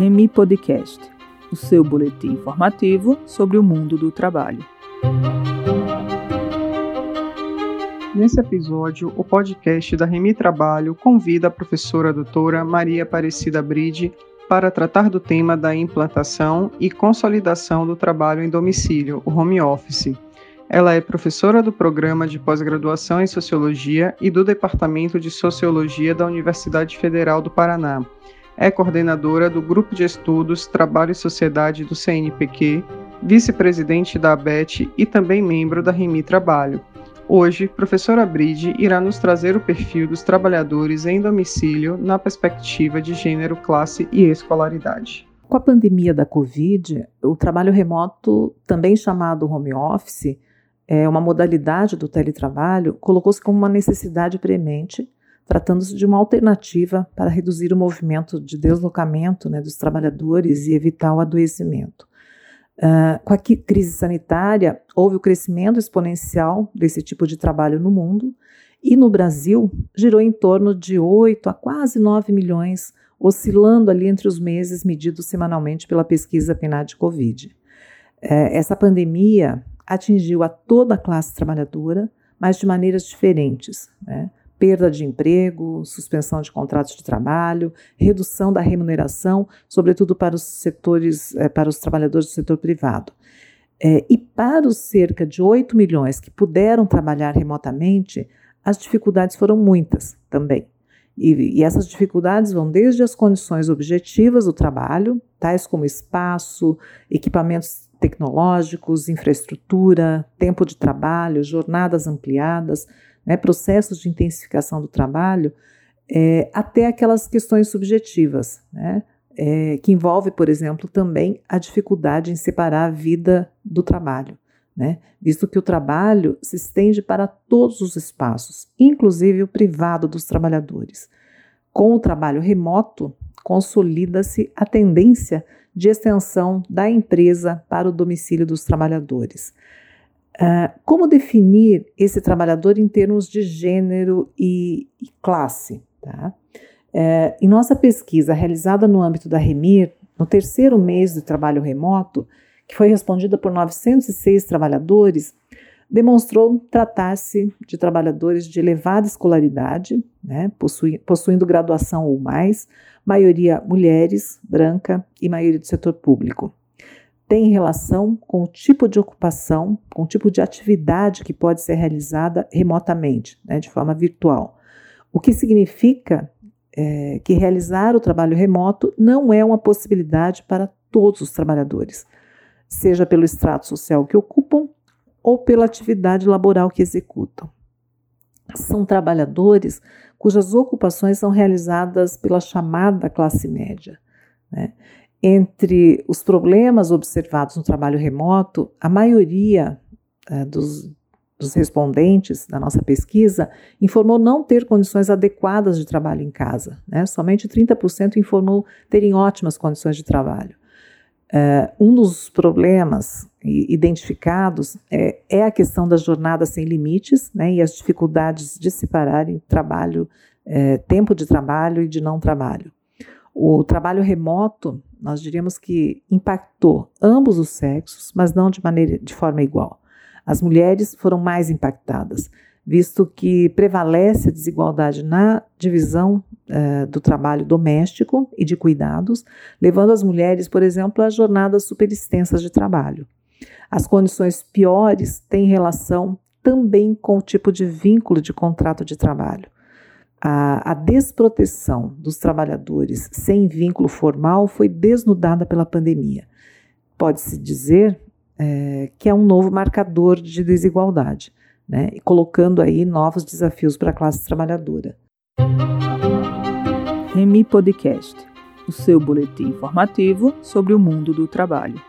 Remi Podcast, o seu boletim informativo sobre o mundo do trabalho. Nesse episódio, o podcast da Remi Trabalho convida a professora doutora Maria Aparecida Bride para tratar do tema da implantação e consolidação do trabalho em domicílio, o home office. Ela é professora do programa de pós-graduação em Sociologia e do Departamento de Sociologia da Universidade Federal do Paraná é coordenadora do Grupo de Estudos Trabalho e Sociedade do CNPq, vice-presidente da ABET e também membro da Remi Trabalho. Hoje, professora Bride irá nos trazer o perfil dos trabalhadores em domicílio na perspectiva de gênero, classe e escolaridade. Com a pandemia da Covid, o trabalho remoto, também chamado home office, é uma modalidade do teletrabalho, colocou-se como uma necessidade premente tratando-se de uma alternativa para reduzir o movimento de deslocamento né, dos trabalhadores e evitar o adoecimento. Uh, com a crise sanitária, houve o crescimento exponencial desse tipo de trabalho no mundo e no Brasil girou em torno de 8 a quase 9 milhões, oscilando ali entre os meses medidos semanalmente pela pesquisa PNAD Covid. Uh, essa pandemia atingiu a toda a classe trabalhadora, mas de maneiras diferentes. Né? Perda de emprego, suspensão de contratos de trabalho, redução da remuneração, sobretudo para os setores, é, para os trabalhadores do setor privado. É, e para os cerca de 8 milhões que puderam trabalhar remotamente, as dificuldades foram muitas também. E, e, essas dificuldades vão desde as condições objetivas do trabalho, tais como espaço, equipamentos tecnológicos, infraestrutura, tempo de trabalho, jornadas ampliadas, né, processos de intensificação do trabalho, é, até aquelas questões subjetivas, né, é, que envolve, por exemplo, também a dificuldade em separar a vida do trabalho, né, visto que o trabalho se estende para todos os espaços, inclusive o privado dos trabalhadores. Com o trabalho remoto, consolida-se a tendência de extensão da empresa para o domicílio dos trabalhadores. Uh, como definir esse trabalhador em termos de gênero e, e classe? Tá? Uh, em nossa pesquisa realizada no âmbito da Remir, no terceiro mês do trabalho remoto, que foi respondida por 906 trabalhadores, demonstrou tratar-se de trabalhadores de elevada escolaridade, né, possuindo graduação ou mais, maioria mulheres, branca e maioria do setor público tem relação com o tipo de ocupação, com o tipo de atividade que pode ser realizada remotamente, né, de forma virtual. O que significa é, que realizar o trabalho remoto não é uma possibilidade para todos os trabalhadores, seja pelo extrato social que ocupam ou pela atividade laboral que executam. São trabalhadores cujas ocupações são realizadas pela chamada classe média. Né? Entre os problemas observados no trabalho remoto, a maioria é, dos, dos respondentes da nossa pesquisa informou não ter condições adequadas de trabalho em casa. Né? Somente 30% informou terem ótimas condições de trabalho. Uh, um dos problemas identificados é, é, a questão das jornadas sem limites né, e as dificuldades de separarem trabalho, é, tempo de trabalho e de não trabalho. O trabalho remoto nós diríamos que impactou ambos os sexos, mas não de maneira de forma igual. As mulheres foram mais impactadas, visto que prevalece a desigualdade na divisão eh, do trabalho doméstico e de cuidados, levando as mulheres, por exemplo, a jornadas superextensas de trabalho. As condições piores têm relação também com o tipo de vínculo de contrato de trabalho. A, a, desproteção dos trabalhadores sem vínculo formal foi desnudada pela pandemia. Pode-se dizer é, que é um novo marcador de desigualdade, né, e colocando aí novos desafios para a classe trabalhadora. Remi Podcast, o seu boletim informativo sobre o mundo do trabalho.